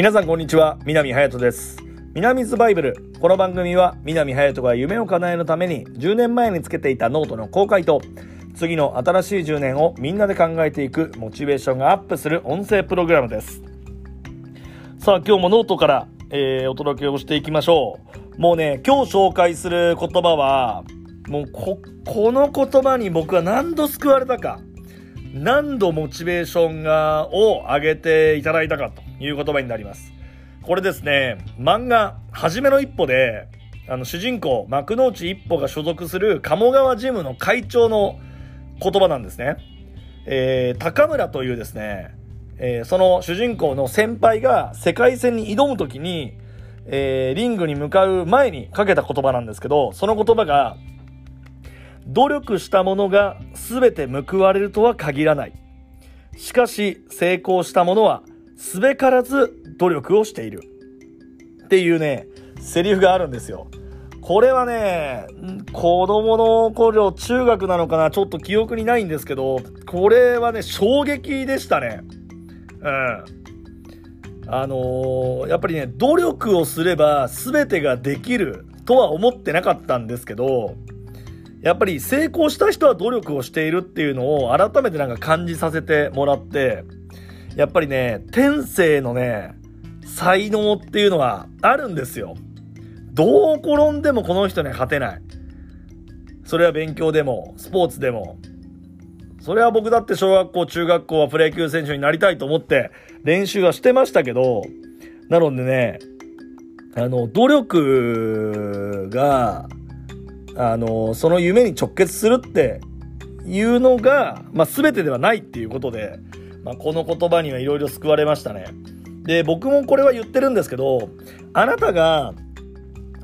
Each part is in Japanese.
皆さんこんにちは南隼人です。南's Bible。この番組は南隼人が夢を叶えるために10年前につけていたノートの公開と次の新しい10年をみんなで考えていくモチベーションがアップする音声プログラムです。さあ今日もノートから、えーお届けをしていきましょう。もうね今日紹介する言葉はもうここの言葉に僕は何度救われたか。何度モチベーションがを上げていただいたかという言葉になります。これですね漫画「はじめの一歩で」あの主人公幕の内一歩が所属する鴨川ジムの会長の言葉なんですね、えー高村というですね、えーその主人公の先輩が世界戦に挑む時に、えーリングに向かう前にかけた言葉なんですけどその言葉が努力したものが全て報われるとは限らない。しかし成功したものはすべからず努力をしている。っていうね、セリフがあるんですよ。これはね、子供の頃中学なのかなちょっと記憶にないんですけど、これはね、衝撃でしたね。うん。あのーやっぱりね、努力をすれば全てができるとは思ってなかったんですけど、やっぱり成功した人は努力をしているっていうのを改めてなんか感じさせてもらって、やっぱりね、天性のね、才能っていうのはあるんですよ。どう転んでもこの人には勝てない。それは勉強でも、スポーツでも。それは僕だって小学校、中学校はプロ野球選手になりたいと思って練習はしてましたけど、なのでね、あの、努力が、あの、その夢に直結するっていうのが、まあ、全てではないっていうことで、まあ、この言葉にはいろいろ救われましたね。で、僕もこれは言ってるんですけど、あなたが、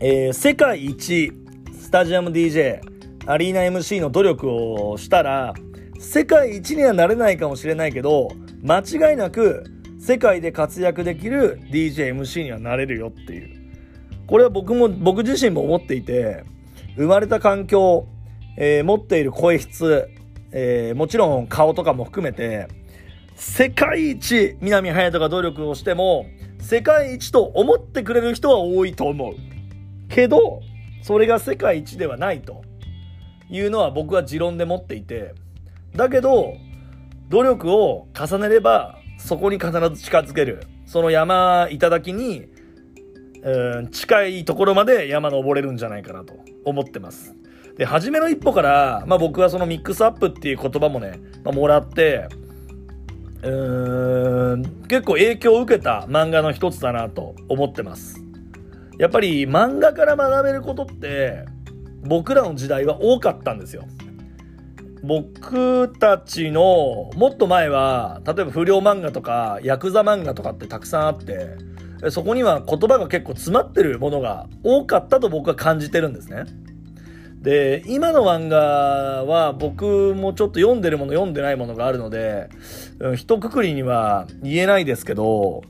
えー世界一スタジアム DJ、アリーナ MC の努力をしたら、世界一にはなれないかもしれないけど、間違いなく世界で活躍できる DJ、MC にはなれるよっていう。これは僕も、僕自身も思っていて、生まれた環境、えー持っている声質、えーもちろん顔とかも含めて、世界一南隼人が努力をしても、世界一と思ってくれる人は多いと思う。けど、それが世界一ではないというのは僕は持論で持っていて、だけど、努力を重ねれば、そこに必ず近づける。その山頂に、うん近いところまで山登れるんじゃないかなと思ってます。で、初めの一歩から、まあ僕はそのミックスアップっていう言葉もね、まあ、もらって、うーん、結構影響を受けた漫画の一つだなと思ってます。やっぱり漫画から学べることって、僕らの時代は多かったんですよ。僕たちのもっと前は例えば不良漫画とかヤクザ漫画とかってたくさんあってそこには言葉が結構詰まってるものが多かったと僕は感じてるんですね。で今の漫画は僕もちょっと読んでるもの読んでないものがあるのでうん一括りには言えないですけど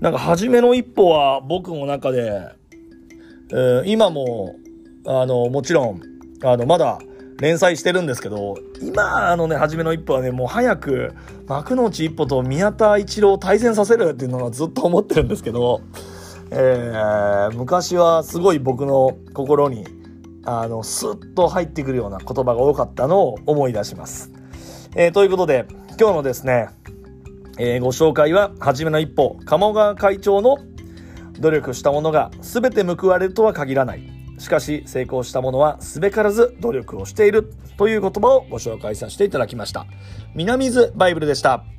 なんか初めの一歩は僕の中で、えー今もあのもちろんあのまだ連載してるんですけど今あのね初めの一歩はねもう早く幕の内一歩と宮田一郎を対戦させるっていうのはずっと思ってるんですけど、えー昔はすごい僕の心にあのスッと入ってくるような言葉が多かったのを思い出します。えーということで今日のですね、えーご紹介は初めの一歩鴨川会長の努力したものが全て報われるとは限らない。しかし成功したものはすべからず努力をしているという言葉をご紹介させていただきました。南津バイブルでした。